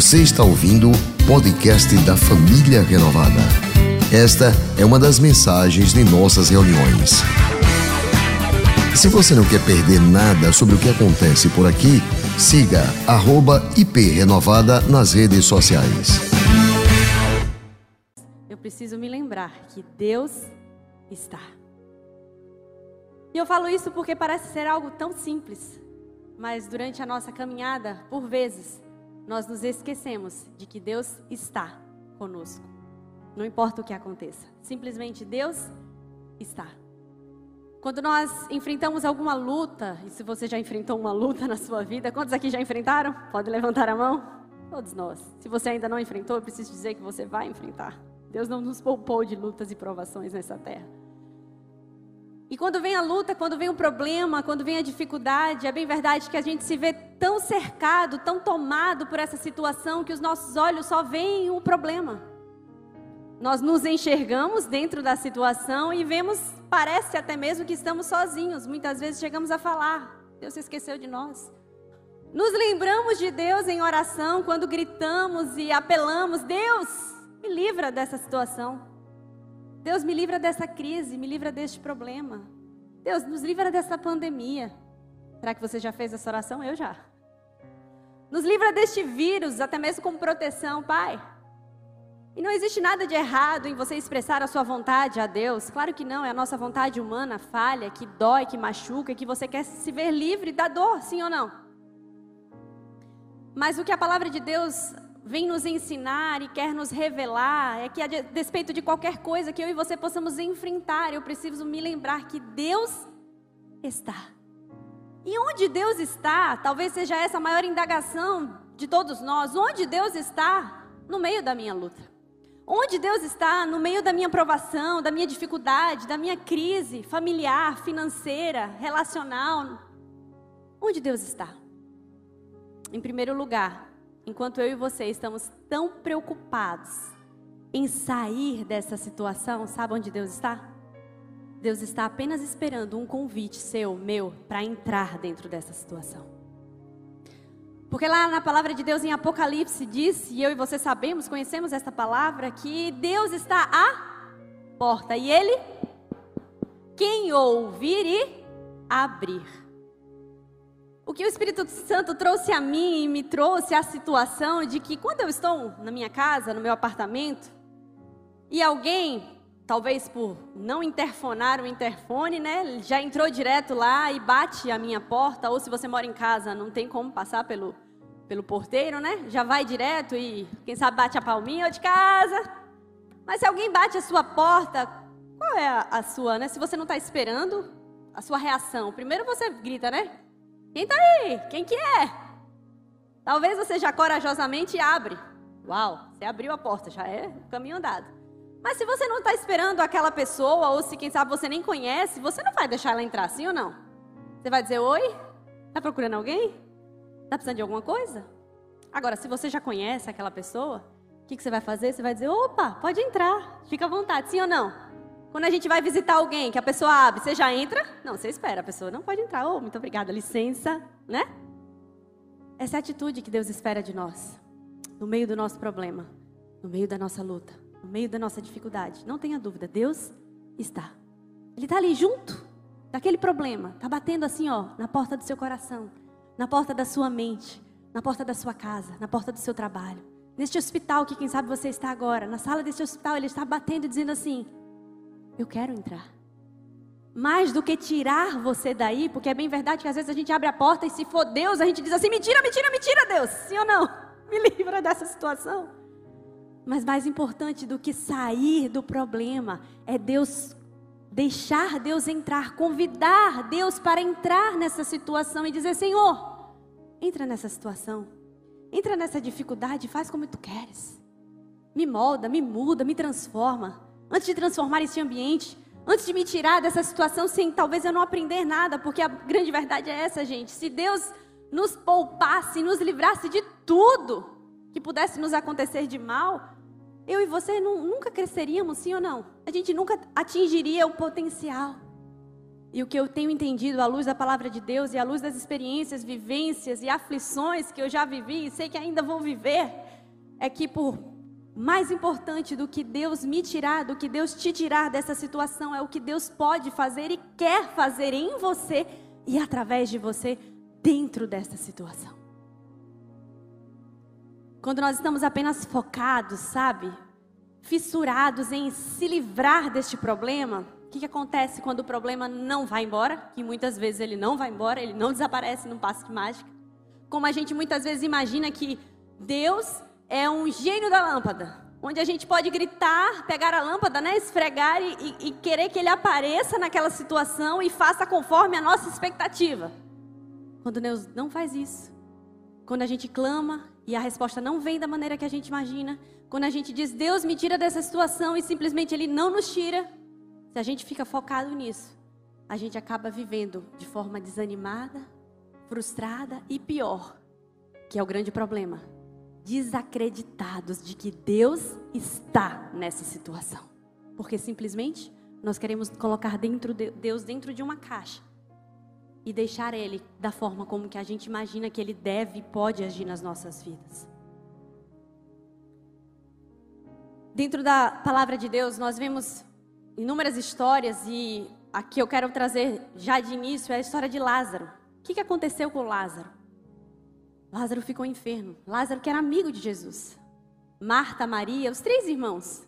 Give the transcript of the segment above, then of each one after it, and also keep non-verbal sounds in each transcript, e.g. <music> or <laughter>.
Você está ouvindo o podcast da Família Renovada. Esta é uma das mensagens de nossas reuniões. Se você não quer perder nada sobre o que acontece por aqui, siga @iprenovada nas redes sociais. Eu preciso me lembrar que Deus está. E eu falo isso porque parece ser algo tão simples, mas durante a nossa caminhada, por vezes, nós nos esquecemos de que Deus está conosco. Não importa o que aconteça, simplesmente Deus está. Quando nós enfrentamos alguma luta, e se você já enfrentou uma luta na sua vida, quantos aqui já enfrentaram? Pode levantar a mão? Todos nós. Se você ainda não enfrentou, eu preciso dizer que você vai enfrentar. Deus não nos poupou de lutas e provações nessa terra. E quando vem a luta, quando vem o problema, quando vem a dificuldade, é bem verdade que a gente se vê tão cercado, tão tomado por essa situação que os nossos olhos só veem o problema. Nós nos enxergamos dentro da situação e vemos, parece até mesmo que estamos sozinhos. Muitas vezes chegamos a falar: Deus se esqueceu de nós. Nos lembramos de Deus em oração quando gritamos e apelamos: Deus, me livra dessa situação. Deus me livra dessa crise, me livra deste problema. Deus nos livra dessa pandemia. Será que você já fez essa oração? Eu já. Nos livra deste vírus, até mesmo como proteção, Pai. E não existe nada de errado em você expressar a sua vontade a Deus. Claro que não, é a nossa vontade humana, falha, que dói, que machuca, que você quer se ver livre da dor, sim ou não? Mas o que a palavra de Deus vem nos ensinar e quer nos revelar é que, a despeito de qualquer coisa que eu e você possamos enfrentar, eu preciso me lembrar que Deus está. E onde Deus está, talvez seja essa a maior indagação de todos nós: onde Deus está? No meio da minha luta. Onde Deus está? No meio da minha provação, da minha dificuldade, da minha crise familiar, financeira, relacional. Onde Deus está? Em primeiro lugar, enquanto eu e você estamos tão preocupados em sair dessa situação, sabe onde Deus está? Deus está apenas esperando um convite seu, meu, para entrar dentro dessa situação. Porque lá na palavra de Deus em Apocalipse diz, e eu e você sabemos, conhecemos essa palavra, que Deus está à porta e Ele, quem ouvir e abrir. O que o Espírito Santo trouxe a mim e me trouxe a situação de que quando eu estou na minha casa, no meu apartamento, e alguém, talvez por não interfonar o interfone, né, já entrou direto lá e bate a minha porta, ou se você mora em casa, não tem como passar pelo, pelo porteiro, né? Já vai direto e quem sabe bate a palminha de casa. Mas se alguém bate a sua porta, qual é a, a sua, né? Se você não está esperando, a sua reação. Primeiro você grita, né? Quem está aí? Quem que é? Talvez você já corajosamente abre. Uau, você abriu a porta, já é caminho andado. Mas se você não está esperando aquela pessoa, ou se quem sabe você nem conhece, você não vai deixar ela entrar, sim ou não? Você vai dizer oi? Está procurando alguém? Está precisando de alguma coisa? Agora, se você já conhece aquela pessoa, o que, que você vai fazer? Você vai dizer, opa, pode entrar, fica à vontade, sim ou não? Quando a gente vai visitar alguém, que a pessoa abre, você já entra? Não, você espera, a pessoa não pode entrar. Oh, muito obrigada, licença, né? Essa é a atitude que Deus espera de nós. No meio do nosso problema, no meio da nossa luta, no meio da nossa dificuldade. Não tenha dúvida, Deus está. Ele está ali junto daquele problema. Está batendo assim, ó, na porta do seu coração, na porta da sua mente, na porta da sua casa, na porta do seu trabalho. Neste hospital que quem sabe você está agora, na sala deste hospital, ele está batendo e dizendo assim: eu quero entrar. Mais do que tirar você daí, porque é bem verdade que às vezes a gente abre a porta e se for Deus, a gente diz assim: mentira, mentira, mentira, Deus. Sim ou não? <laughs> Me livra dessa situação. Mas mais importante do que sair do problema é Deus deixar Deus entrar, convidar Deus para entrar nessa situação e dizer: Senhor, entra nessa situação, entra nessa dificuldade, faz como tu queres. Me molda, me muda, me transforma antes de transformar esse ambiente, antes de me tirar dessa situação sem talvez eu não aprender nada, porque a grande verdade é essa, gente. Se Deus nos poupasse, nos livrasse de tudo que pudesse nos acontecer de mal, eu e você não, nunca cresceríamos, sim ou não? A gente nunca atingiria o potencial. E o que eu tenho entendido à luz da palavra de Deus e à luz das experiências, vivências e aflições que eu já vivi e sei que ainda vou viver, é que por mais importante do que Deus me tirar, do que Deus te tirar dessa situação, é o que Deus pode fazer e quer fazer em você e através de você dentro desta situação. Quando nós estamos apenas focados, sabe, fissurados em se livrar deste problema, o que, que acontece quando o problema não vai embora? Que muitas vezes ele não vai embora, ele não desaparece num passo de mágica. Como a gente muitas vezes imagina que Deus é um gênio da lâmpada, onde a gente pode gritar, pegar a lâmpada, né, esfregar e, e, querer que ele apareça naquela situação e faça conforme a nossa expectativa. Quando Deus não faz isso, quando a gente clama e a resposta não vem da maneira que a gente imagina, quando a gente diz Deus me tira dessa situação e simplesmente Ele não nos tira, se a gente fica focado nisso, a gente acaba vivendo de forma desanimada, frustrada e pior, que é o grande problema, desacreditados de que Deus está nessa situação. Porque simplesmente nós queremos colocar dentro de Deus dentro de uma caixa e deixar ele da forma como que a gente imagina que ele deve e pode agir nas nossas vidas. Dentro da palavra de Deus, nós vemos inúmeras histórias e aqui eu quero trazer já de início é a história de Lázaro. O que, que aconteceu com Lázaro? Lázaro ficou enfermo. Lázaro que era amigo de Jesus. Marta, Maria, os três irmãos.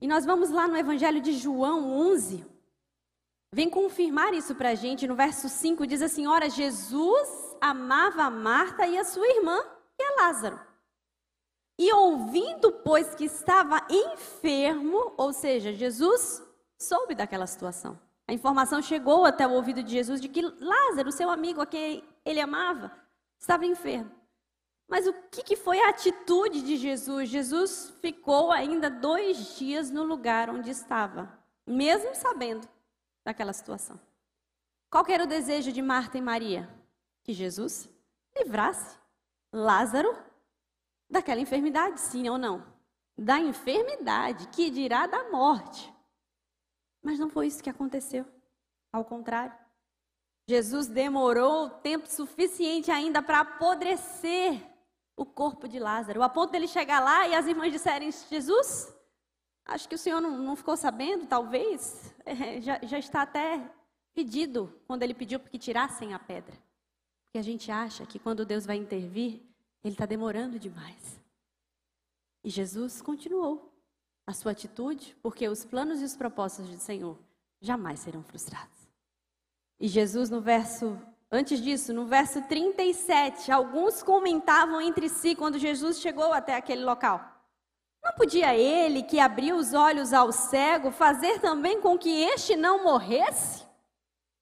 E nós vamos lá no Evangelho de João 11. Vem confirmar isso para a gente. No verso 5 diz assim: Ora, Jesus amava a Marta e a sua irmã e a Lázaro. E ouvindo, pois, que estava enfermo, ou seja, Jesus soube daquela situação. A informação chegou até o ouvido de Jesus de que Lázaro, seu amigo a quem ele amava, estava enfermo. Mas o que, que foi a atitude de Jesus? Jesus ficou ainda dois dias no lugar onde estava, mesmo sabendo daquela situação. Qual era o desejo de Marta e Maria? Que Jesus livrasse Lázaro daquela enfermidade, sim ou não? Da enfermidade, que dirá da morte. Mas não foi isso que aconteceu. Ao contrário. Jesus demorou tempo suficiente ainda para apodrecer o corpo de Lázaro, a ponto dele chegar lá e as irmãs disserem: Jesus, acho que o senhor não, não ficou sabendo, talvez. <laughs> É, já, já está até pedido quando ele pediu que tirassem a pedra. Porque a gente acha que quando Deus vai intervir, ele está demorando demais. E Jesus continuou a sua atitude, porque os planos e os propósitos do Senhor jamais serão frustrados. E Jesus, no verso, antes disso, no verso 37, alguns comentavam entre si quando Jesus chegou até aquele local. Não podia ele, que abriu os olhos ao cego, fazer também com que este não morresse?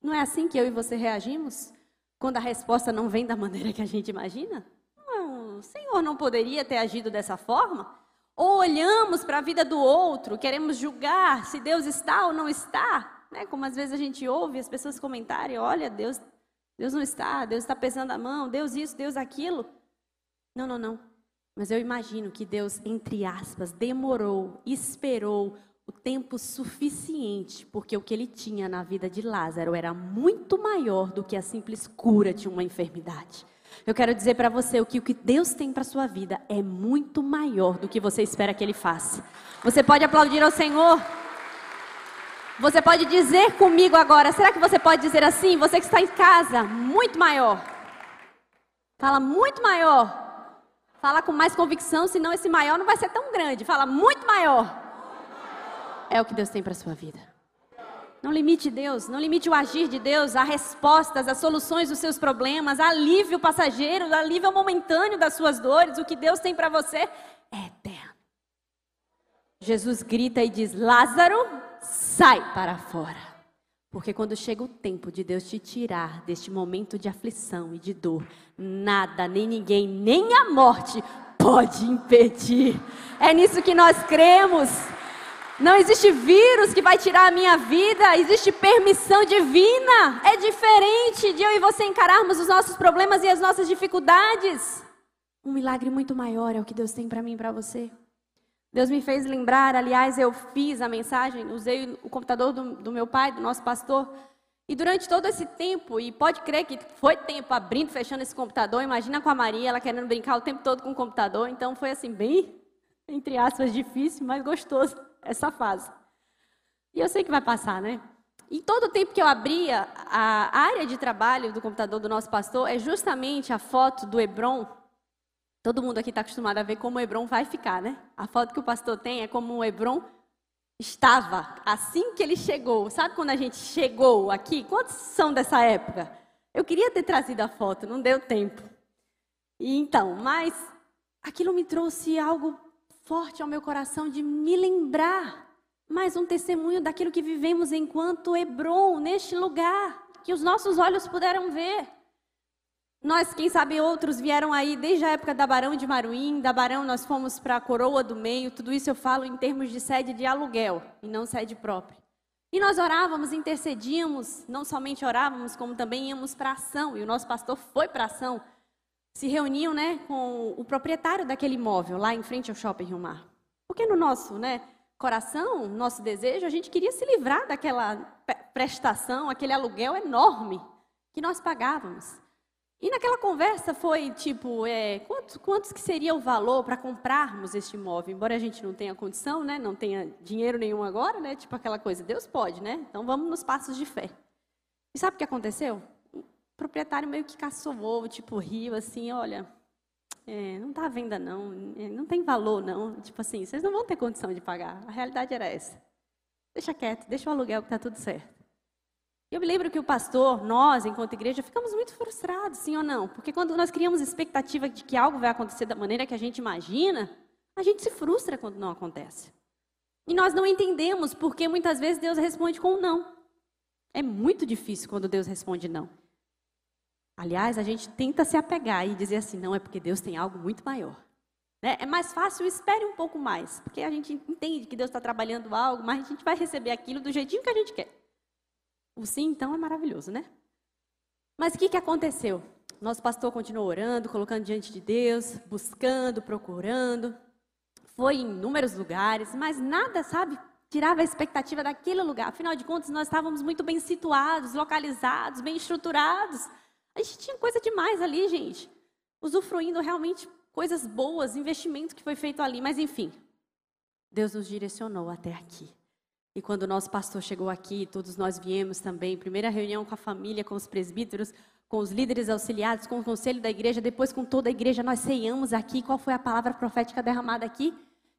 Não é assim que eu e você reagimos? Quando a resposta não vem da maneira que a gente imagina? Não, o Senhor não poderia ter agido dessa forma? Ou olhamos para a vida do outro, queremos julgar se Deus está ou não está, né? Como às vezes a gente ouve as pessoas comentarem, olha, Deus, Deus não está, Deus está pesando a mão, Deus isso, Deus aquilo. Não, não, não. Mas eu imagino que Deus, entre aspas, demorou, esperou o tempo suficiente, porque o que ele tinha na vida de Lázaro era muito maior do que a simples cura de uma enfermidade. Eu quero dizer para você o que o que Deus tem para sua vida é muito maior do que você espera que ele faça. Você pode aplaudir ao Senhor? Você pode dizer comigo agora, será que você pode dizer assim? Você que está em casa, muito maior. Fala muito maior. Fala com mais convicção, senão esse maior não vai ser tão grande. Fala muito maior. É o que Deus tem para sua vida. Não limite Deus, não limite o agir de Deus, as respostas, as soluções dos seus problemas, alívio passageiro, alívio momentâneo das suas dores. O que Deus tem para você é eterno. Jesus grita e diz: Lázaro, sai para fora. Porque quando chega o tempo de Deus te tirar deste momento de aflição e de dor, nada, nem ninguém, nem a morte pode impedir. É nisso que nós cremos. Não existe vírus que vai tirar a minha vida, existe permissão divina. É diferente de eu e você encararmos os nossos problemas e as nossas dificuldades. Um milagre muito maior é o que Deus tem para mim e para você. Deus me fez lembrar, aliás, eu fiz a mensagem, usei o computador do, do meu pai, do nosso pastor, E durante todo esse tempo, e pode crer que foi tempo abrindo, fechando esse computador, imagina com a Maria, ela querendo brincar o tempo todo com o computador, então foi assim, bem, entre aspas, difícil, mas gostoso essa fase. E eu sei que vai passar, né? E todo o tempo que eu abria, a área de trabalho do computador do nosso pastor é justamente a foto do Hebron. Todo mundo aqui está acostumado a ver como o Hebron vai ficar, né? A foto que o pastor tem é como o Hebron estava assim que ele chegou. Sabe quando a gente chegou aqui? Quantos são dessa época? Eu queria ter trazido a foto, não deu tempo. E então, mas aquilo me trouxe algo forte ao meu coração de me lembrar mais um testemunho daquilo que vivemos enquanto Hebron, neste lugar, que os nossos olhos puderam ver. Nós, quem sabe outros vieram aí desde a época da Barão de Maruim, da Barão nós fomos para a Coroa do Meio, tudo isso eu falo em termos de sede de aluguel e não sede própria. E nós orávamos, intercedíamos, não somente orávamos, como também íamos para ação, e o nosso pastor foi para ação. Se reuniam né, com o proprietário daquele imóvel, lá em frente ao Shopping Rio Mar. Porque no nosso né, coração, nosso desejo, a gente queria se livrar daquela prestação, aquele aluguel enorme que nós pagávamos. E naquela conversa foi tipo, é, quantos, quantos que seria o valor para comprarmos este imóvel? Embora a gente não tenha condição, né, não tenha dinheiro nenhum agora, né, tipo aquela coisa, Deus pode, né? Então vamos nos passos de fé. E sabe o que aconteceu? O proprietário meio que caçou ovo, tipo, riu assim, olha, é, não está à venda não, é, não tem valor não, tipo assim, vocês não vão ter condição de pagar. A realidade era essa. Deixa quieto, deixa o aluguel que está tudo certo. Eu me lembro que o pastor, nós, enquanto igreja, ficamos muito frustrados, sim ou não? Porque quando nós criamos expectativa de que algo vai acontecer da maneira que a gente imagina, a gente se frustra quando não acontece. E nós não entendemos porque muitas vezes Deus responde com não. É muito difícil quando Deus responde não. Aliás, a gente tenta se apegar e dizer assim, não, é porque Deus tem algo muito maior. Né? É mais fácil, espere um pouco mais, porque a gente entende que Deus está trabalhando algo, mas a gente vai receber aquilo do jeitinho que a gente quer. O sim, então, é maravilhoso, né? Mas o que, que aconteceu? Nosso pastor continuou orando, colocando diante de Deus, buscando, procurando. Foi em inúmeros lugares, mas nada, sabe, tirava a expectativa daquele lugar. Afinal de contas, nós estávamos muito bem situados, localizados, bem estruturados. A gente tinha coisa demais ali, gente. Usufruindo realmente coisas boas, investimento que foi feito ali. Mas, enfim, Deus nos direcionou até aqui. E quando o nosso pastor chegou aqui, todos nós viemos também, primeira reunião com a família, com os presbíteros, com os líderes auxiliares, com o conselho da igreja, depois com toda a igreja, nós ceiamos aqui. Qual foi a palavra profética derramada aqui?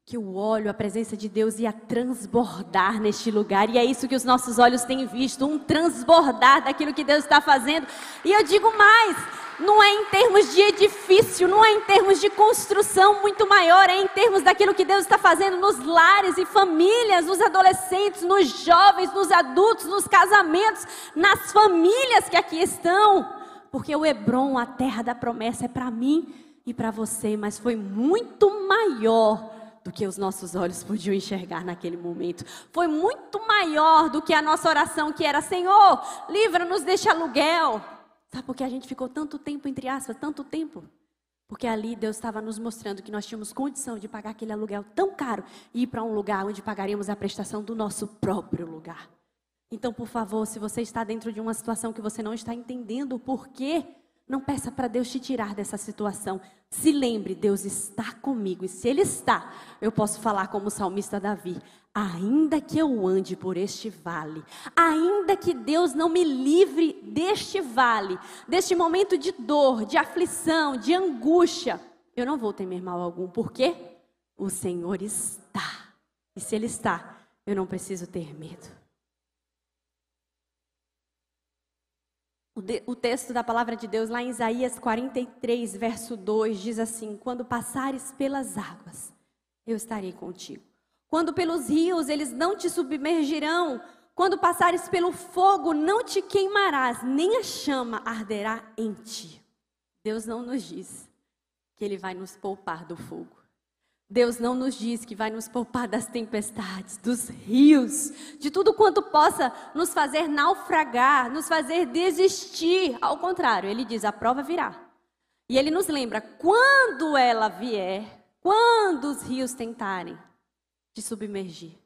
Que o óleo, a presença de Deus ia transbordar neste lugar. E é isso que os nossos olhos têm visto, um transbordar daquilo que Deus está fazendo. E eu digo mais, não é em termos de edifício, não é em termos de construção muito maior, é em termos daquilo que Deus está fazendo nos lares e famílias, nos adolescentes, nos jovens, nos adultos, nos casamentos, nas famílias que aqui estão. Porque o Hebron, a terra da promessa, é para mim e para você, mas foi muito maior do que os nossos olhos podiam enxergar naquele momento. Foi muito maior do que a nossa oração, que era: Senhor, livra-nos deste aluguel. Sabe por que a gente ficou tanto tempo, entre aspas, tanto tempo? Porque ali Deus estava nos mostrando que nós tínhamos condição de pagar aquele aluguel tão caro e ir para um lugar onde pagaríamos a prestação do nosso próprio lugar. Então, por favor, se você está dentro de uma situação que você não está entendendo o porquê, não peça para Deus te tirar dessa situação. Se lembre, Deus está comigo. E se Ele está, eu posso falar como o salmista Davi: ainda que eu ande por este vale, ainda que Deus não me livre deste vale, deste momento de dor, de aflição, de angústia, eu não vou temer mal algum, porque o Senhor está. E se Ele está, eu não preciso ter medo. O, de, o, texto da palavra de Deus, lá em Isaías 43, verso 2, diz assim: Quando passares pelas águas, eu estarei contigo. Quando pelos rios, eles não te submergirão. Quando passares pelo fogo, não te queimarás, nem a chama arderá em ti. Deus não nos diz que Ele vai nos poupar do fogo. Deus não nos diz que vai nos poupar das tempestades, dos rios, de tudo quanto possa nos fazer naufragar, nos fazer desistir. Ao contrário, ele diz: a prova virá. E ele nos lembra: quando ela vier, quando os rios tentarem te submergir,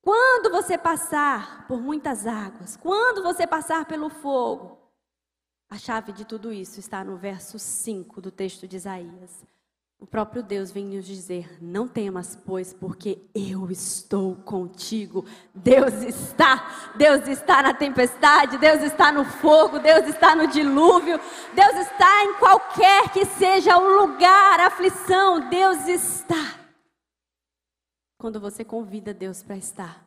Quando você passar por muitas águas, quando você passar pelo fogo, a chave de tudo isso está no verso 5 do texto de Isaías. O próprio Deus vem nos dizer: Não temas, pois, porque eu estou contigo. Deus está, Deus está na tempestade, Deus está no fogo, Deus está no dilúvio, Deus está em qualquer que seja o lugar, a aflição, Deus está. Quando você convida Deus para estar,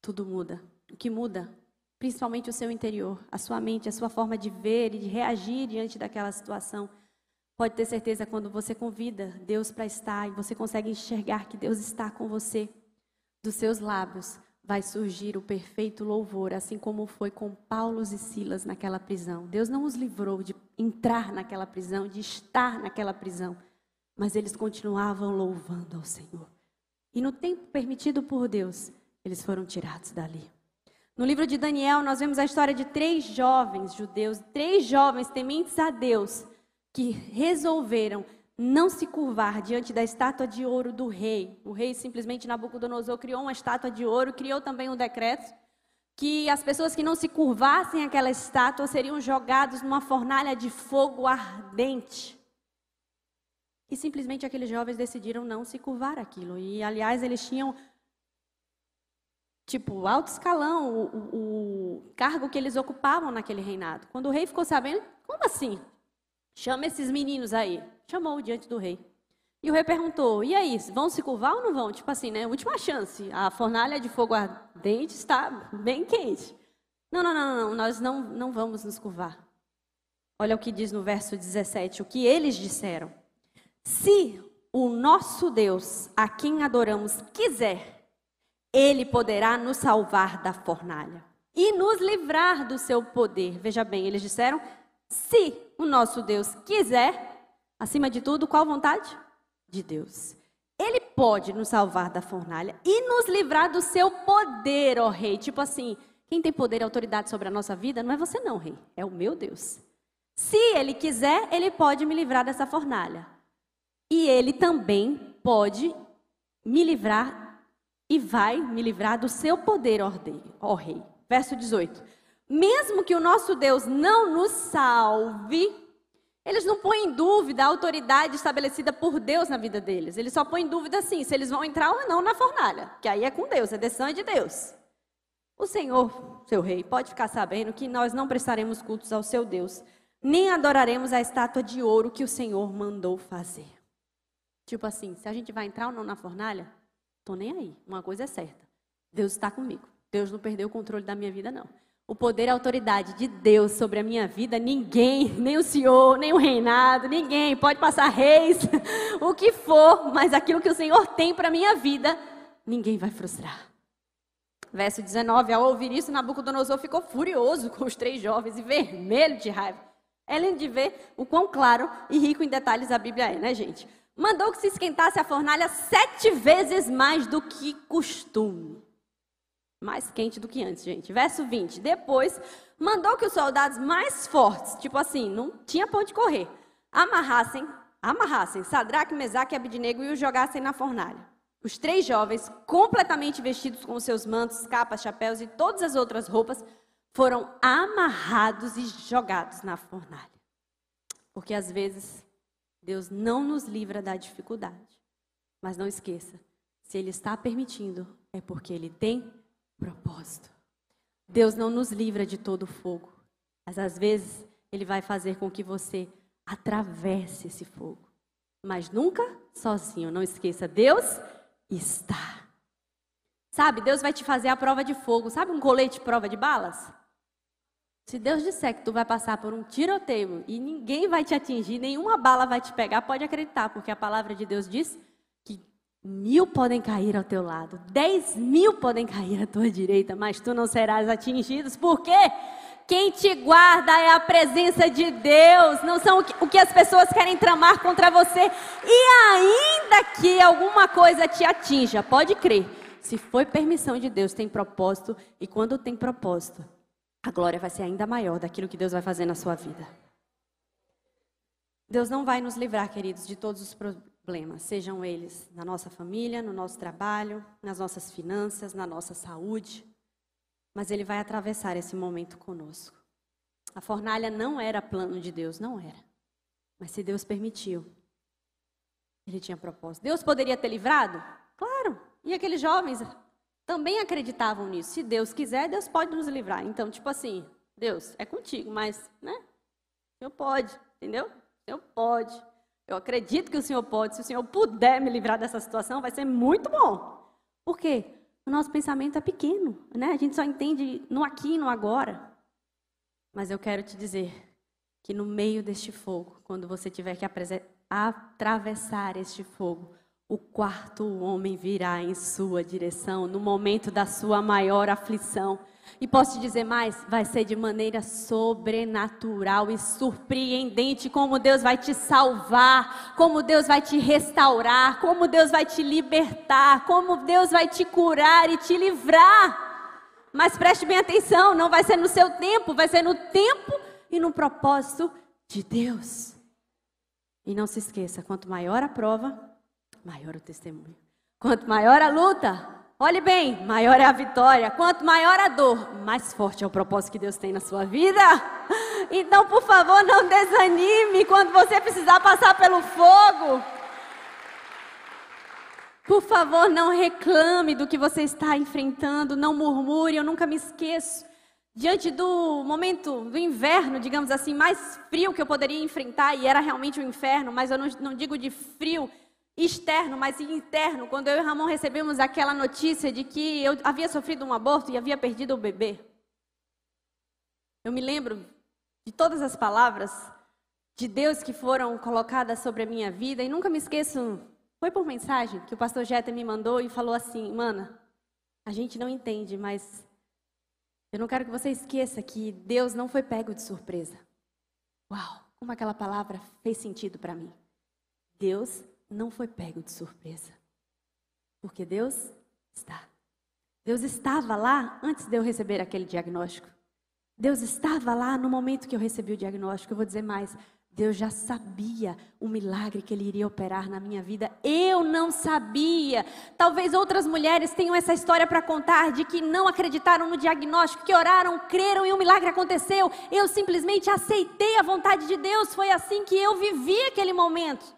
tudo muda. O que muda? Principalmente o seu interior, a sua mente, a sua forma de ver e de reagir diante daquela situação. Pode ter certeza quando você convida Deus para estar e você consegue enxergar que Deus está com você, dos seus lábios vai surgir o perfeito louvor, assim como foi com Paulo e Silas naquela prisão. Deus não os livrou de entrar naquela prisão, de estar naquela prisão, mas eles continuavam louvando ao Senhor. E no tempo permitido por Deus, eles foram tirados dali. No livro de Daniel, nós vemos a história de três jovens judeus, três jovens tementes a Deus, que resolveram não se curvar diante da estátua de ouro do rei. O rei simplesmente Nabucodonosor criou uma estátua de ouro, criou também um decreto que as pessoas que não se curvassem àquela estátua seriam jogados numa fornalha de fogo ardente. E simplesmente aqueles jovens decidiram não se curvar aquilo. E aliás, eles tinham tipo alto escalão, o, o, o cargo que eles ocupavam naquele reinado. Quando o rei ficou sabendo, como assim? Chama esses meninos aí. Chamou diante do rei. E o rei perguntou: e aí, vão se curvar ou não vão? Tipo assim, né? Última chance. A fornalha de fogo ardente está bem quente. Não, não, não, não, nós não, não vamos nos curvar. Olha o que diz no verso 17: o que eles disseram. Se o nosso Deus, a quem adoramos, quiser, ele poderá nos salvar da fornalha e nos livrar do seu poder. Veja bem, eles disseram: se o nosso Deus quiser, acima de tudo, qual vontade? De Deus. Ele pode nos salvar da fornalha e nos livrar do seu poder, ó rei. Tipo assim, quem tem poder e autoridade sobre a nossa vida não é você, não, rei. É o meu Deus. Se ele quiser, ele pode me livrar dessa fornalha. E ele também pode me livrar e vai me livrar do seu poder, ó rei. Verso 18 mesmo que o nosso Deus não nos salve, eles não põem em dúvida a autoridade estabelecida por Deus na vida deles. Eles só põem em dúvida, sim, se eles vão entrar ou não na fornalha, que aí é com Deus, a decisão é de Deus. O Senhor, seu rei, pode ficar sabendo que nós não prestaremos cultos ao seu Deus, nem adoraremos a estátua de ouro que o Senhor mandou fazer. Tipo assim, se a gente vai entrar ou não na fornalha, tô nem aí. Uma coisa é certa: Deus está comigo. Deus não perdeu o controle da minha vida, não o poder e a autoridade de Deus sobre a minha vida, ninguém, nem o Senhor, nem o reinado, ninguém pode passar reis, <laughs> o que for, mas aquilo que o Senhor tem para a minha vida, ninguém vai frustrar. Verso 19, ao ouvir isso, Nabucodonosor ficou furioso com os três jovens e vermelho de raiva. É lindo de ver o quão claro e rico em detalhes a Bíblia é, né, gente? Mandou que se esquentasse a fornalha sete vezes mais do que costume. Mais quente do que antes, gente. Verso 20. Depois, mandou que os soldados mais fortes, tipo assim, não tinha pão de correr, amarrassem, amarrassem Sadraque, Mesaque e Abidnego e os jogassem na fornalha. Os três jovens, completamente vestidos com seus mantos, capas, chapéus e todas as outras roupas, foram amarrados e jogados na fornalha. Porque às vezes Deus não nos livra da dificuldade. Mas não esqueça, se Ele está permitindo, é porque Ele tem propósito. Deus não nos livra de todo fogo, mas às vezes Ele vai fazer com que você atravesse esse fogo. Mas nunca sozinho, não esqueça, Deus está. Sabe, Deus vai te fazer a prova de fogo. Sabe um colete prova de balas? Se Deus disser que tu vai passar por um tiroteio e ninguém vai te atingir, nenhuma bala vai te pegar, pode acreditar, porque a palavra de Deus diz Mil podem cair ao teu lado, dez mil podem cair à tua direita, mas tu não serás atingido. Por quê? Quem te guarda é a presença de Deus, não são o que as pessoas querem tramar contra você. E ainda que alguma coisa te atinja, pode crer, se foi permissão de Deus, tem propósito, e quando tem propósito, a glória vai ser ainda maior daquilo que Deus vai fazer na sua vida. Deus não vai nos livrar, queridos, de todos os sejam eles na nossa família, no nosso trabalho, nas nossas finanças, na nossa saúde. Mas Ele vai atravessar esse momento conosco. A fornalha não era plano de Deus, não era. Mas se Deus permitiu, Ele tinha propósito. Deus poderia ter livrado? Claro. E aqueles jovens também acreditavam nisso. Se Deus quiser, Deus pode nos livrar. Então, tipo assim, Deus, é contigo, mas, né? Senhor pode, entendeu? Senhor pode. Eu acredito que o Senhor pode. Se o Senhor puder me livrar dessa situação, vai ser muito bom. Por quê? O nosso pensamento é pequeno, né? A gente só entende no aqui e no agora. Mas eu quero te dizer que no meio deste fogo, quando você tiver que atravessar este fogo, o quarto homem virá em sua direção no momento da sua maior aflição. E posso te dizer mais? Vai ser de maneira sobrenatural e surpreendente como Deus vai te salvar, como Deus vai te restaurar, como Deus vai te libertar, como Deus vai te curar e te livrar. Mas preste bem atenção, não vai ser no seu tempo, vai ser no tempo e no propósito de Deus. E não se esqueça, quanto maior a prova, maior o testemunho. Quanto maior a luta, olhe bem, maior é a vitória. Quanto maior a dor, mais forte é o propósito que Deus tem na sua vida. Então, por favor, não desanime quando você precisar passar pelo fogo. Por favor, não reclame do que você está enfrentando, não murmure, eu nunca me esqueço. Diante do momento do inverno, digamos assim, mais frio que eu poderia enfrentar, e era realmente um inferno, mas eu não, não digo de frio externo, mas interno, quando eu e Ramon recebemos aquela notícia de que eu havia sofrido um aborto e havia perdido o bebê. Eu me lembro de todas as palavras de Deus que foram colocadas sobre a minha vida e nunca me esqueço, foi por mensagem que o pastor Jeta me mandou e falou assim: "Mana, a gente não entende, mas eu não quero que você esqueça que Deus não foi pego de surpresa." Uau, como aquela palavra fez sentido para mim. Deus não foi pego de surpresa. Porque Deus está. Deus estava lá antes de eu receber aquele diagnóstico. Deus estava lá no momento que eu recebi o diagnóstico. Eu vou dizer mais. Deus já sabia o milagre que Ele iria operar na minha vida. Eu não sabia. Talvez outras mulheres tenham essa história para contar de que não acreditaram no diagnóstico, que oraram, creram e o milagre aconteceu. Eu simplesmente aceitei a vontade de Deus. Foi assim que eu vivi aquele momento.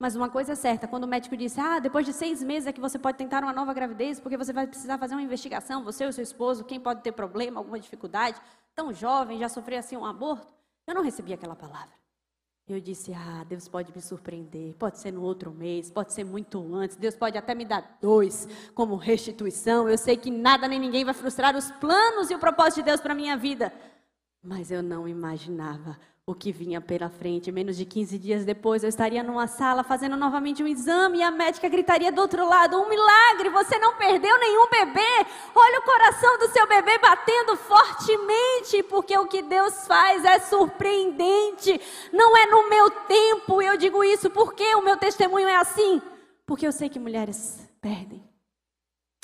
Mas uma coisa é certa, quando o médico disse, ah, depois de seis meses é que você pode tentar uma nova gravidez, porque você vai precisar fazer uma investigação, você ou seu esposo, quem pode ter problema, alguma dificuldade, tão jovem, já sofreu assim um aborto. Eu não recebi aquela palavra. Eu disse, ah, Deus pode me surpreender, pode ser no outro mês, pode ser muito antes, Deus pode até me dar dois como restituição. Eu sei que nada nem ninguém vai frustrar os planos e o propósito de Deus para a minha vida. Mas eu não imaginava o que vinha pela frente. Menos de 15 dias depois, eu estaria numa sala fazendo novamente um exame e a médica gritaria do outro lado: Um milagre, você não perdeu nenhum bebê. Olha o coração do seu bebê batendo fortemente, porque o que Deus faz é surpreendente. Não é no meu tempo, eu digo isso porque o meu testemunho é assim. Porque eu sei que mulheres perdem.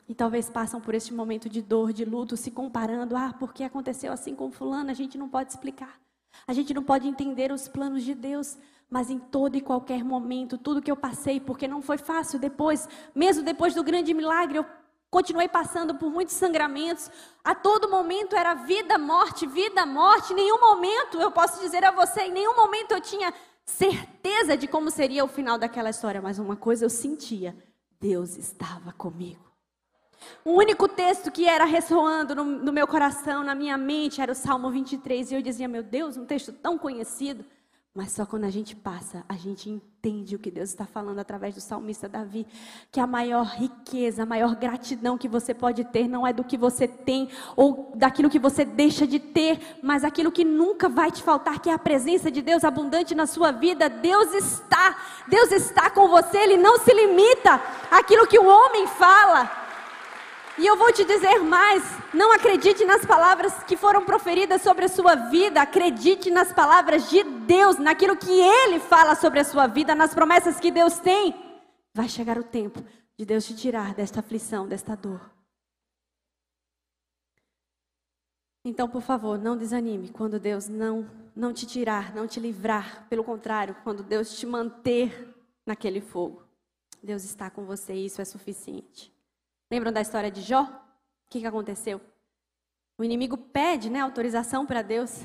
E talvez passam por este momento de dor, de luto, se comparando. Ah, porque aconteceu assim com fulano, a gente não pode explicar. A gente não pode entender os planos de Deus, mas em todo e qualquer momento, tudo que eu passei, porque não foi fácil depois, mesmo depois do grande milagre, eu continuei passando por muitos sangramentos. A todo momento era vida, morte, vida, morte. Em nenhum momento, eu posso dizer a você, em nenhum momento eu tinha certeza de como seria o final daquela história, mas uma coisa eu sentia: Deus estava comigo. O único texto que era ressoando no, no, meu coração, na minha mente, era o Salmo 23. E eu dizia, meu Deus, um texto tão conhecido. Mas só quando a gente passa, a gente entende o que Deus está falando através do salmista Davi. Que a maior riqueza, a maior gratidão que você pode ter não é do que você tem ou daquilo que você deixa de ter, mas aquilo que nunca vai te faltar, que é a presença de Deus abundante na sua vida. Deus está, Deus está com você, Ele não se limita àquilo que o homem fala. E eu vou te dizer mais: não acredite nas palavras que foram proferidas sobre a sua vida, acredite nas palavras de Deus, naquilo que Ele fala sobre a sua vida, nas promessas que Deus tem. Vai chegar o tempo de Deus te tirar desta aflição, desta dor. Então, por favor, não desanime quando Deus não, não te tirar, não te livrar. Pelo contrário, quando Deus te manter naquele fogo. Deus está com você e isso é suficiente. Lembram da história de Jó? O que, que aconteceu? O inimigo pede né, autorização para Deus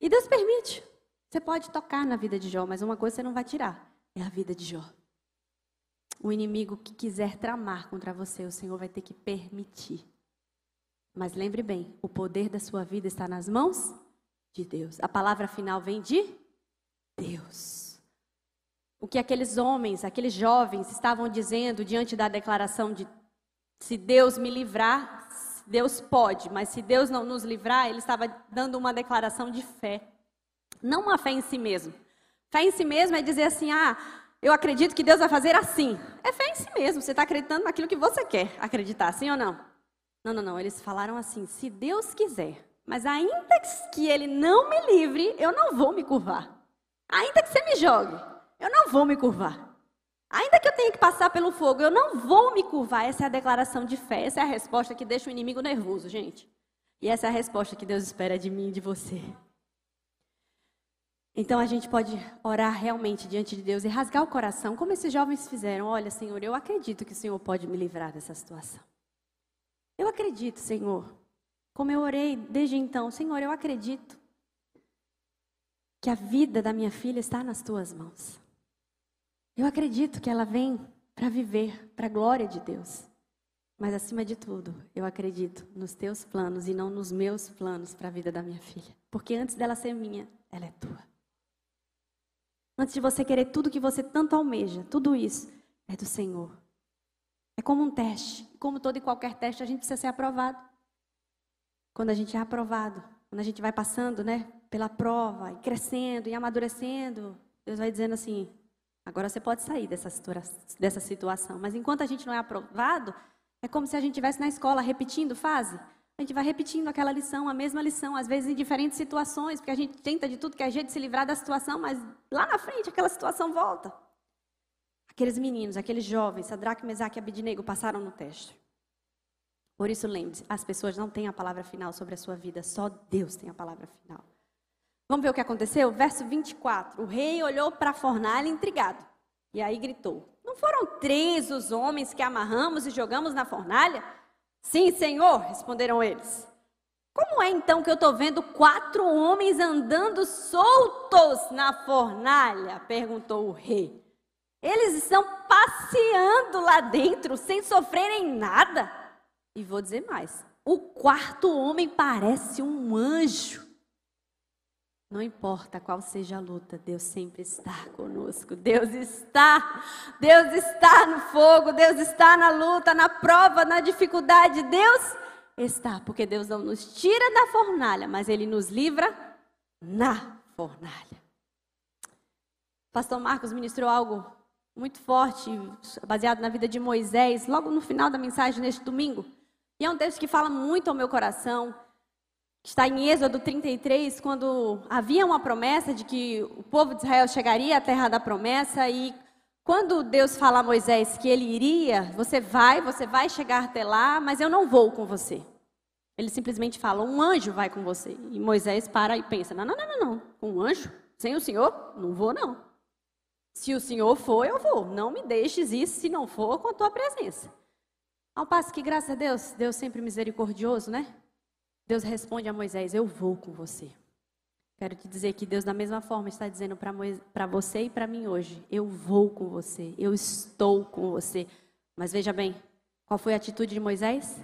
e Deus permite. Você pode tocar na vida de Jó, mas uma coisa você não vai tirar: é a vida de Jó. O inimigo que quiser tramar contra você, o Senhor vai ter que permitir. Mas lembre bem: o poder da sua vida está nas mãos de Deus. A palavra final vem de Deus. O que aqueles homens, aqueles jovens estavam dizendo diante da declaração de se Deus me livrar, Deus pode, mas se Deus não nos livrar, ele estava dando uma declaração de fé. Não uma fé em si mesmo. Fé em si mesmo é dizer assim: ah, eu acredito que Deus vai fazer assim. É fé em si mesmo. Você está acreditando naquilo que você quer acreditar, sim ou não? Não, não, não. Eles falaram assim: se Deus quiser, mas ainda que Ele não me livre, eu não vou me curvar. Ainda que você me jogue, eu não vou me curvar. Ainda que eu tenha que passar pelo fogo, eu não vou me curvar. Essa é a declaração de fé. Essa é a resposta que deixa o inimigo nervoso, gente. E essa é a resposta que Deus espera de mim e de você. Então a gente pode orar realmente diante de Deus e rasgar o coração, como esses jovens fizeram. Olha, Senhor, eu acredito que o Senhor pode me livrar dessa situação. Eu acredito, Senhor. Como eu orei desde então, Senhor, eu acredito que a vida da minha filha está nas tuas mãos. Eu acredito que ela vem para viver para a glória de Deus. Mas acima de tudo, eu acredito nos teus planos e não nos meus planos para a vida da minha filha. Porque antes dela ser minha, ela é tua. Antes de você querer tudo que você tanto almeja, tudo isso é do Senhor. É como um teste. Como todo e qualquer teste, a gente precisa ser aprovado. Quando a gente é aprovado, quando a gente vai passando, né, pela prova, e crescendo e amadurecendo, Deus vai dizendo assim: Agora você pode sair dessa, dessa situação. Mas enquanto a gente não é aprovado, é como se a gente estivesse na escola repetindo fase. A gente vai repetindo aquela lição, a mesma lição, às vezes em diferentes situações, porque a gente tenta de tudo que é jeito de se livrar da situação, mas lá na frente aquela situação volta. Aqueles meninos, aqueles jovens, Sadraque, Mesaque e Abidnego passaram no teste. Por isso lembre-se, as pessoas não têm a palavra final sobre a sua vida, só Deus tem a palavra final. Vamos ver o que aconteceu? Verso 24. O rei olhou para a fornalha intrigado. E aí gritou: Não foram três os homens que amarramos e jogamos na fornalha? Sim, senhor, responderam eles. Como é então que eu estou vendo quatro homens andando soltos na fornalha? perguntou o rei. Eles estão passeando lá dentro sem sofrerem nada. E vou dizer mais: o quarto homem parece um anjo. Não importa qual seja a luta, Deus sempre está conosco. Deus está, Deus está no fogo, Deus está na luta, na prova, na dificuldade. Deus está, porque Deus não nos tira da fornalha, mas Ele nos livra na fornalha. Pastor Marcos ministrou algo muito forte, baseado na vida de Moisés, logo no final da mensagem neste domingo. E é um texto que fala muito ao meu coração. Está em Êxodo 33, quando havia uma promessa de que o povo de Israel chegaria à terra da promessa e quando Deus fala a Moisés que ele iria, você vai, você vai chegar até lá, mas eu não vou com você. Ele simplesmente fala, um anjo vai com você. E Moisés para e pensa, não, não, não, não, não. um anjo? Sem o Senhor? Não vou não. Se o Senhor for, eu vou. Não me deixes isso se não for com a tua presença. Ao passo que, graças a Deus, Deus sempre misericordioso, né? Deus responde a Moisés: Eu vou com você. Quero te dizer que Deus, da mesma forma, está dizendo para você e para mim hoje: Eu vou com você, eu estou com você. Mas veja bem, qual foi a atitude de Moisés?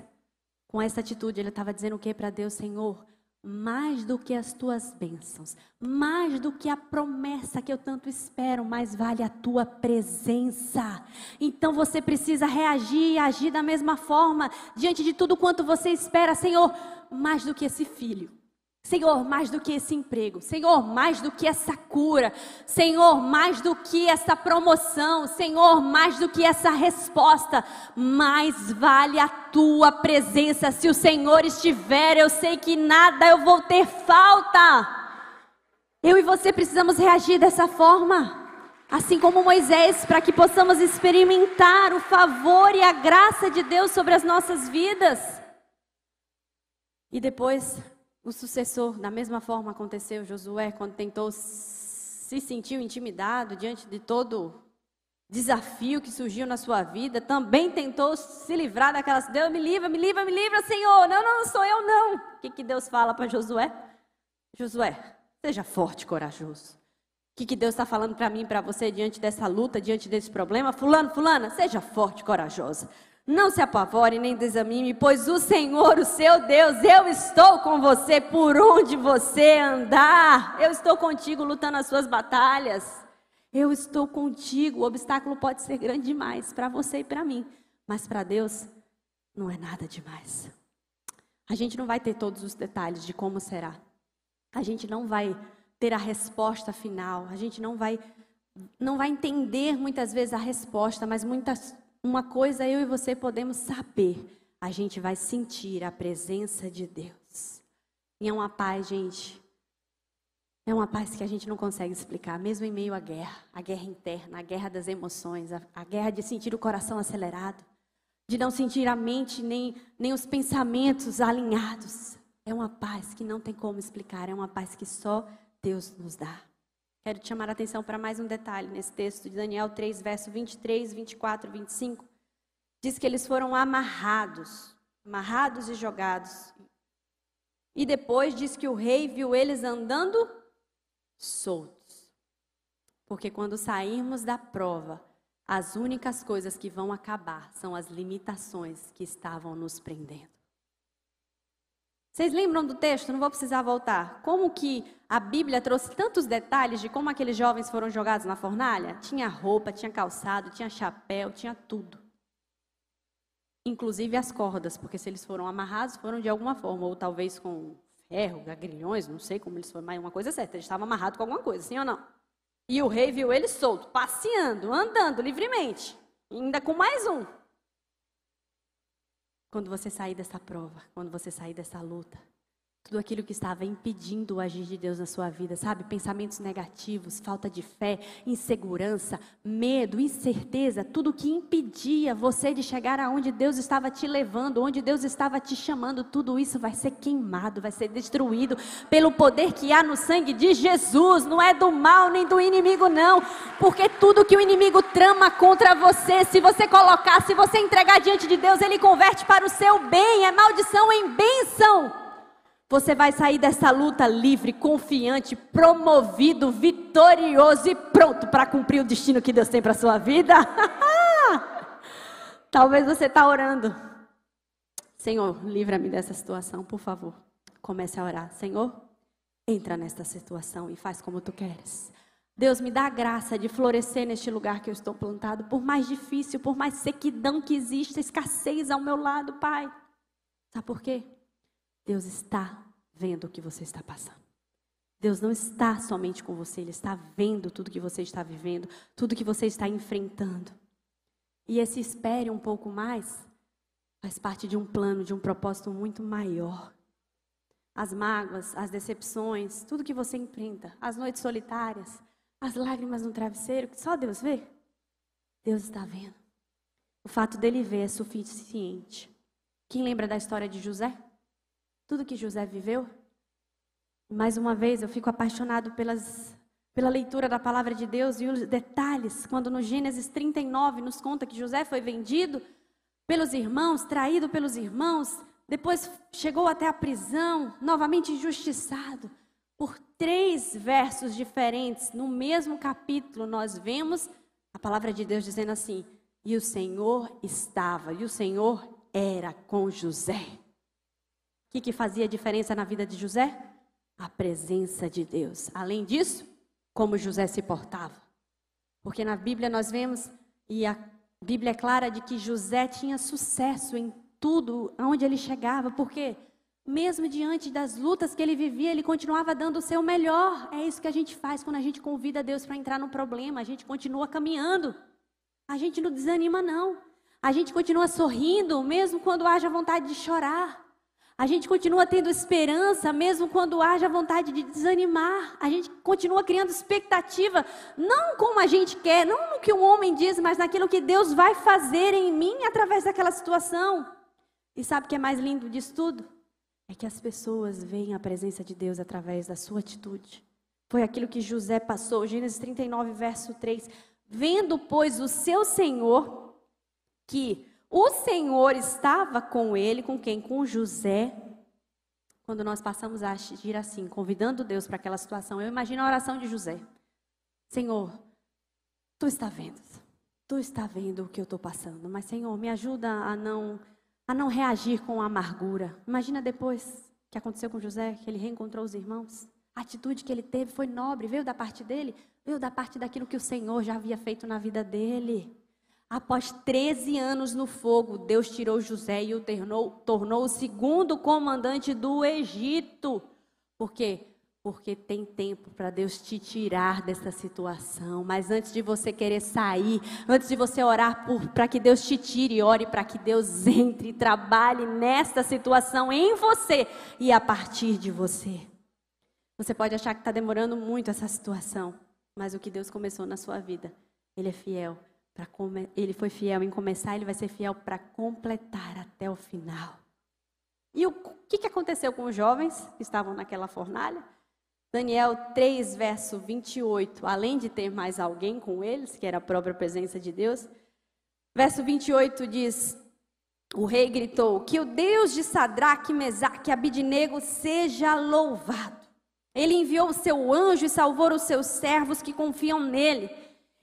Com essa atitude, ele estava dizendo o que para Deus? Senhor, mais do que as tuas bênçãos, mais do que a promessa que eu tanto espero, mais vale a tua presença. Então você precisa reagir e agir da mesma forma diante de tudo quanto você espera, Senhor, mais do que esse filho. Senhor, mais do que esse emprego. Senhor, mais do que essa cura. Senhor, mais do que essa promoção. Senhor, mais do que essa resposta. Mais vale a tua presença. Se o Senhor estiver, eu sei que nada eu vou ter falta. Eu e você precisamos reagir dessa forma. Assim como Moisés, para que possamos experimentar o favor e a graça de Deus sobre as nossas vidas. E depois o sucessor, da mesma forma aconteceu Josué quando tentou se sentiu intimidado diante de todo desafio que surgiu na sua vida, também tentou se livrar daquelas. Deus me livra, me livra, me livra, Senhor. Não, não, não sou eu, não. O que, que Deus fala para Josué? Josué, seja forte corajoso. O que, que Deus está falando para mim, para você, diante dessa luta, diante desse problema? Fulano, fulana, seja forte corajosa. Não se apavore nem desanime, pois o Senhor, o seu Deus, eu estou com você por onde você andar. Eu estou contigo lutando as suas batalhas. Eu estou contigo. O obstáculo pode ser grande demais para você e para mim, mas para Deus não é nada demais. A gente não vai ter todos os detalhes de como será. A gente não vai ter a resposta final. A gente não vai não vai entender muitas vezes a resposta, mas muitas uma coisa eu e você podemos saber. A gente vai sentir a presença de Deus. E é uma paz, gente, é uma paz que a gente não consegue explicar, mesmo em meio à guerra, a guerra interna, a guerra das emoções, a guerra de sentir o coração acelerado, de não sentir a mente nem, nem os pensamentos alinhados. É uma paz que não tem como explicar, é uma paz que só Deus nos dá. Quero te chamar a atenção para mais um detalhe nesse texto de Daniel 3, verso 23, 24, 25. Diz que eles foram amarrados, amarrados e jogados. E depois diz que o rei viu eles andando soltos. Porque quando sairmos da prova, as únicas coisas que vão acabar são as limitações que estavam nos prendendo. Vocês lembram do texto? Não vou precisar voltar. Como que a Bíblia trouxe tantos detalhes de como aqueles jovens foram jogados na fornalha? Tinha roupa, tinha calçado, tinha chapéu, tinha tudo. Inclusive as cordas, porque se eles foram amarrados, foram de alguma forma, ou talvez com ferro, grilhões, não sei como eles foram, mas uma coisa é certa, eles estavam amarrados com alguma coisa, sim ou não? E o rei viu ele solto, passeando, andando livremente, ainda com mais um. Quando você sair dessa prova, quando você sair dessa luta, tudo aquilo que estava impedindo o agir de Deus na sua vida, sabe? Pensamentos negativos, falta de fé, insegurança, medo, incerteza, tudo que impedia você de chegar aonde Deus estava te levando, onde Deus estava te chamando, tudo isso vai ser queimado, vai ser destruído pelo poder que há no sangue de Jesus, não é do mal nem do inimigo não, porque tudo que o inimigo trama contra você, se você colocar, se você entregar diante de Deus, ele converte para o seu bem, é maldição em bênção. Você vai sair dessa luta livre, confiante, promovido, vitorioso e pronto para cumprir o destino que Deus tem para sua vida. <laughs> Talvez você está orando. Senhor, livra-me dessa situação, por favor. Comece a orar. Senhor, entra nesta situação e faz como tu queres. Deus me dá a graça de florescer neste lugar que eu estou plantado, por mais difícil, por mais sequidão que exista, escassez ao meu lado, Pai. Sabe por quê? Deus está vendo o que você está passando. Deus não está somente com você, Ele está vendo tudo que você está vivendo, tudo que você está enfrentando. E esse espere um pouco mais faz parte de um plano, de um propósito muito maior. As mágoas, as decepções, tudo que você enfrenta, as noites solitárias, as lágrimas no travesseiro, que só Deus vê. Deus está vendo. O fato dele ver é suficiente. Quem lembra da história de José? Tudo que José viveu. Mais uma vez, eu fico apaixonado pelas, pela leitura da palavra de Deus e os detalhes, quando no Gênesis 39 nos conta que José foi vendido pelos irmãos, traído pelos irmãos, depois chegou até a prisão, novamente injustiçado. Por três versos diferentes, no mesmo capítulo, nós vemos a palavra de Deus dizendo assim: E o Senhor estava, e o Senhor era com José. O que, que fazia diferença na vida de José? A presença de Deus. Além disso, como José se portava. Porque na Bíblia nós vemos, e a Bíblia é clara de que José tinha sucesso em tudo onde ele chegava, porque mesmo diante das lutas que ele vivia, ele continuava dando o seu melhor. É isso que a gente faz quando a gente convida Deus para entrar no problema, a gente continua caminhando. A gente não desanima não. A gente continua sorrindo, mesmo quando haja vontade de chorar. A gente continua tendo esperança, mesmo quando haja vontade de desanimar. A gente continua criando expectativa, não como a gente quer, não no que o homem diz, mas naquilo que Deus vai fazer em mim através daquela situação. E sabe o que é mais lindo disso tudo? É que as pessoas veem a presença de Deus através da sua atitude. Foi aquilo que José passou, Gênesis 39, verso 3. Vendo, pois, o seu senhor que o Senhor estava com ele, com quem? Com José. Quando nós passamos a agir assim, convidando Deus para aquela situação, eu imagino a oração de José: Senhor, tu está vendo, tu está vendo o que eu estou passando, mas Senhor, me ajuda a não a não reagir com amargura. Imagina depois que aconteceu com José, que ele reencontrou os irmãos. A atitude que ele teve foi nobre, veio da parte dele, veio da parte daquilo que o Senhor já havia feito na vida dele. Após 13 anos no fogo, Deus tirou José e o tornou, tornou o segundo comandante do Egito. Por quê? Porque tem tempo para Deus te tirar dessa situação. Mas antes de você querer sair, antes de você orar para que Deus te tire, ore para que Deus entre e trabalhe nesta situação em você e a partir de você. Você pode achar que está demorando muito essa situação, mas o que Deus começou na sua vida, Ele é fiel ele foi fiel em começar, ele vai ser fiel para completar até o final. E o que, que aconteceu com os jovens que estavam naquela fornalha? Daniel 3, verso 28, além de ter mais alguém com eles, que era a própria presença de Deus, verso 28 diz: O rei gritou: Que o Deus de Sadraque, Mesaque e Abidinego seja louvado. Ele enviou o seu anjo e salvou os seus servos que confiam nele.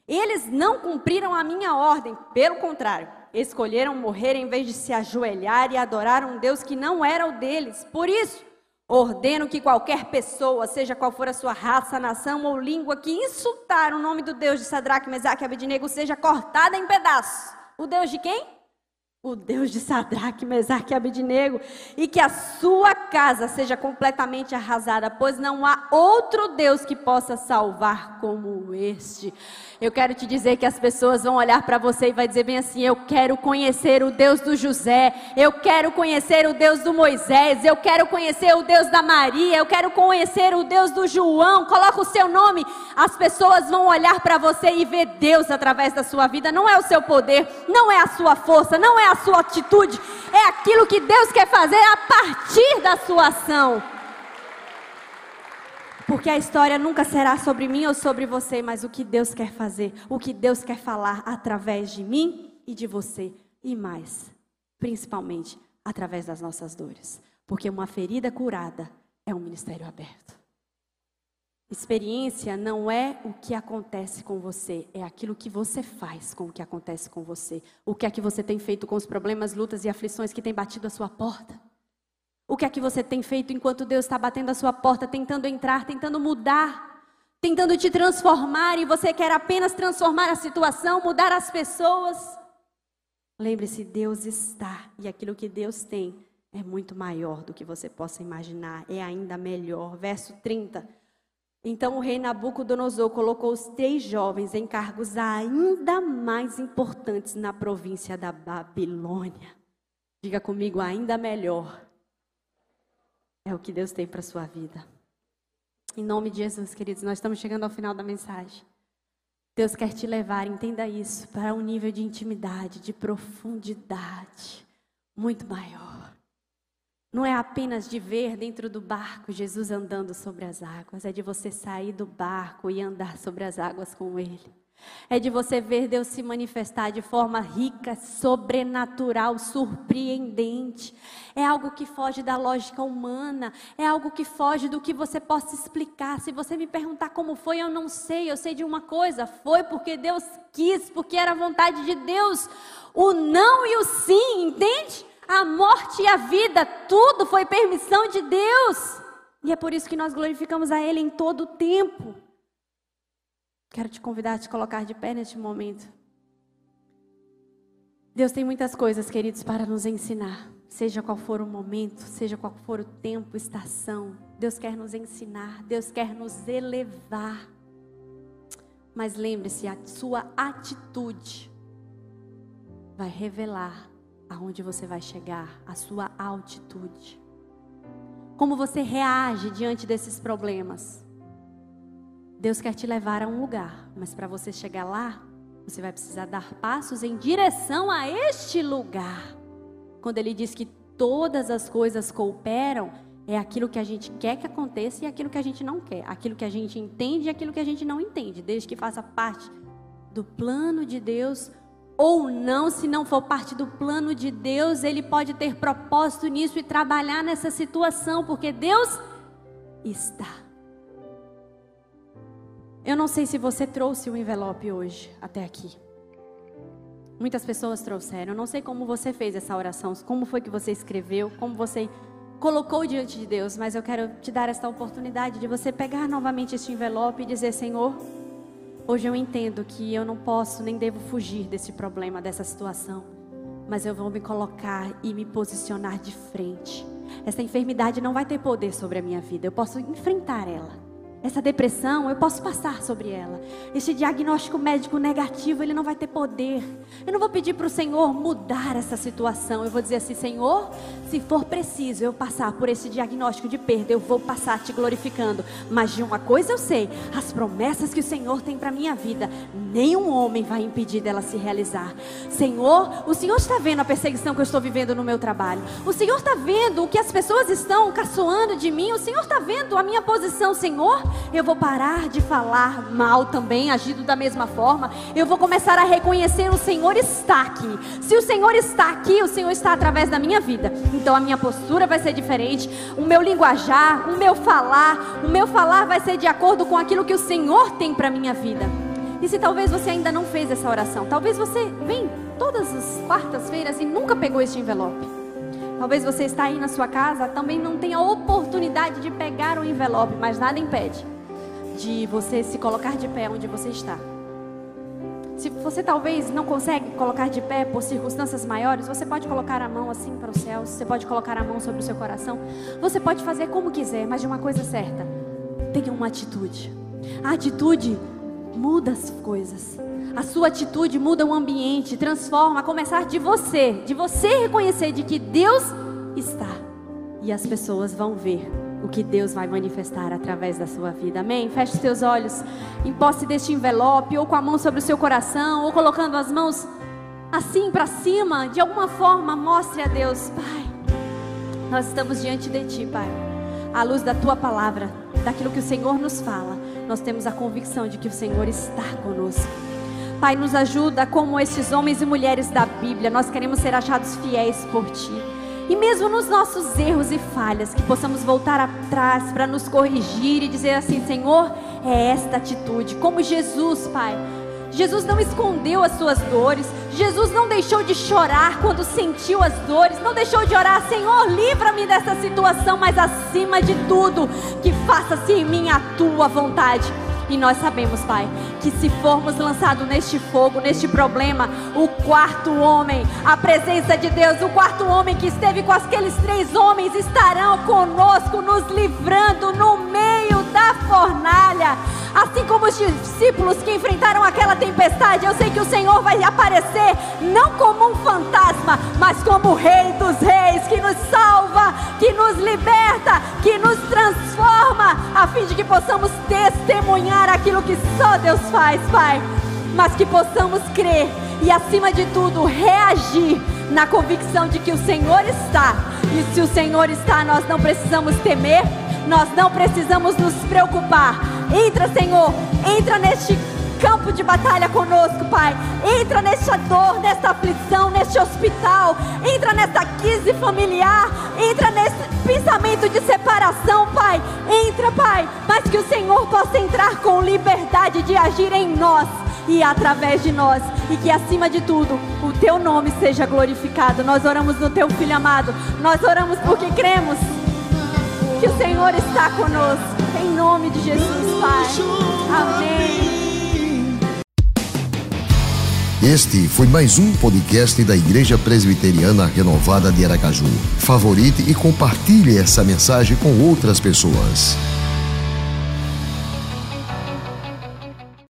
Eles não cumpriram a minha ordem, pelo contrário, escolheram morrer em vez de se ajoelhar e adorar um Deus que não era o deles. Por isso, ordeno que qualquer pessoa, seja qual for a sua raça, nação ou língua, que insultar o nome do Deus de Sadraque, Mesaque e Abednego seja cortada em pedaços. O Deus de quem? O Deus de Sadraque, Mesaque e Abednego, e que a sua casa seja completamente arrasada, pois não há outro Deus que possa salvar como este. Eu quero te dizer que as pessoas vão olhar para você e vai dizer bem assim: eu quero conhecer o Deus do José, eu quero conhecer o Deus do Moisés, eu quero conhecer o Deus da Maria, eu quero conhecer o Deus do João. Coloca o seu nome. As pessoas vão olhar para você e ver Deus através da sua vida. Não é o seu poder, não é a sua força, não é a sua atitude, é aquilo que Deus quer fazer a partir da sua ação. Porque a história nunca será sobre mim ou sobre você, mas o que Deus quer fazer, o que Deus quer falar através de mim e de você, e mais, principalmente através das nossas dores. Porque uma ferida curada é um ministério aberto. Experiência não é o que acontece com você, é aquilo que você faz com o que acontece com você. O que é que você tem feito com os problemas, lutas e aflições que têm batido a sua porta? O que é que você tem feito enquanto Deus está batendo a sua porta, tentando entrar, tentando mudar, tentando te transformar e você quer apenas transformar a situação, mudar as pessoas? Lembre-se, Deus está e aquilo que Deus tem é muito maior do que você possa imaginar, é ainda melhor. Verso 30. Então o rei Nabucodonosor colocou os três jovens em cargos ainda mais importantes na província da Babilônia. Diga comigo, ainda melhor. É o que Deus tem para a sua vida. Em nome de Jesus, queridos, nós estamos chegando ao final da mensagem. Deus quer te levar, entenda isso, para um nível de intimidade, de profundidade muito maior. Não é apenas de ver dentro do barco Jesus andando sobre as águas, é de você sair do barco e andar sobre as águas com Ele. É de você ver Deus se manifestar de forma rica, sobrenatural, surpreendente. É algo que foge da lógica humana, é algo que foge do que você possa explicar. Se você me perguntar como foi, eu não sei. Eu sei de uma coisa: foi porque Deus quis, porque era a vontade de Deus. O não e o sim, entende? A morte e a vida, tudo foi permissão de Deus. E é por isso que nós glorificamos a Ele em todo o tempo. Quero te convidar a te colocar de pé neste momento. Deus tem muitas coisas, queridos, para nos ensinar. Seja qual for o momento, seja qual for o tempo, estação. Deus quer nos ensinar, Deus quer nos elevar. Mas lembre-se, a sua atitude vai revelar aonde você vai chegar, a sua altitude. Como você reage diante desses problemas. Deus quer te levar a um lugar, mas para você chegar lá, você vai precisar dar passos em direção a este lugar. Quando ele diz que todas as coisas cooperam, é aquilo que a gente quer que aconteça e aquilo que a gente não quer, aquilo que a gente entende e aquilo que a gente não entende, desde que faça parte do plano de Deus ou não, se não for parte do plano de Deus, ele pode ter propósito nisso e trabalhar nessa situação, porque Deus está. Eu não sei se você trouxe o envelope hoje até aqui. Muitas pessoas trouxeram. Eu não sei como você fez essa oração, como foi que você escreveu, como você colocou diante de Deus, mas eu quero te dar esta oportunidade de você pegar novamente este envelope e dizer: Senhor, Hoje eu entendo que eu não posso nem devo fugir desse problema, dessa situação, mas eu vou me colocar e me posicionar de frente. Essa enfermidade não vai ter poder sobre a minha vida, eu posso enfrentar ela. Essa depressão, eu posso passar sobre ela. Este diagnóstico médico negativo, ele não vai ter poder. Eu não vou pedir para o Senhor mudar essa situação. Eu vou dizer assim: Senhor, se for preciso eu passar por esse diagnóstico de perda, eu vou passar te glorificando. Mas de uma coisa eu sei: as promessas que o Senhor tem para minha vida, nenhum homem vai impedir dela se realizar. Senhor, o Senhor está vendo a perseguição que eu estou vivendo no meu trabalho. O Senhor está vendo o que as pessoas estão caçoando de mim. O Senhor está vendo a minha posição, Senhor eu vou parar de falar mal também, agindo da mesma forma. Eu vou começar a reconhecer o Senhor está aqui. Se o Senhor está aqui, o Senhor está através da minha vida. Então a minha postura vai ser diferente, o meu linguajar, o meu falar, o meu falar vai ser de acordo com aquilo que o Senhor tem para minha vida. E se talvez você ainda não fez essa oração, talvez você vem todas as quartas-feiras e nunca pegou este envelope. Talvez você está aí na sua casa, também não tenha oportunidade de pegar o envelope, mas nada impede de você se colocar de pé onde você está. Se você talvez não consegue colocar de pé por circunstâncias maiores, você pode colocar a mão assim para os céus, você pode colocar a mão sobre o seu coração, você pode fazer como quiser, mas de uma coisa certa: tenha uma atitude. A atitude muda as coisas. A sua atitude muda o ambiente, transforma, a começar de você, de você reconhecer de que Deus está. E as pessoas vão ver o que Deus vai manifestar através da sua vida. Amém? Feche seus olhos em posse deste envelope, ou com a mão sobre o seu coração, ou colocando as mãos assim para cima, de alguma forma, mostre a Deus, Pai. Nós estamos diante de Ti, Pai. À luz da Tua palavra, daquilo que o Senhor nos fala, nós temos a convicção de que o Senhor está conosco. Pai, nos ajuda como esses homens e mulheres da Bíblia. Nós queremos ser achados fiéis por Ti. E mesmo nos nossos erros e falhas, que possamos voltar atrás para nos corrigir e dizer assim: Senhor, é esta atitude. Como Jesus, Pai. Jesus não escondeu as suas dores. Jesus não deixou de chorar quando sentiu as dores. Não deixou de orar: Senhor, livra-me dessa situação. Mas acima de tudo, que faça-se em mim a tua vontade. E nós sabemos, Pai, que se formos lançados neste fogo, neste problema, o quarto homem, a presença de Deus, o quarto homem que esteve com aqueles três homens, estarão conosco, nos livrando no meio da fornalha. Assim como os discípulos que enfrentaram aquela tempestade, eu sei que o Senhor vai aparecer não como um fantasma, mas como o Rei dos Reis, que nos salva, que nos liberta, que nos transforma, a fim de que possamos testemunhar aquilo que só Deus faz, Pai. Mas que possamos crer e, acima de tudo, reagir na convicção de que o Senhor está. E se o Senhor está, nós não precisamos temer nós não precisamos nos preocupar. Entra, Senhor, entra neste campo de batalha conosco, Pai. Entra nesta dor, nesta aflição, neste hospital. Entra nessa crise familiar. Entra nesse pensamento de separação, Pai. Entra, Pai. Mas que o Senhor possa entrar com liberdade de agir em nós e através de nós. E que acima de tudo, o teu nome seja glorificado. Nós oramos no teu filho amado. Nós oramos porque cremos que o Senhor está conosco. Em nome de Jesus, Pai. Amém. Este foi mais um podcast da Igreja Presbiteriana Renovada de Aracaju. Favorite e compartilhe essa mensagem com outras pessoas.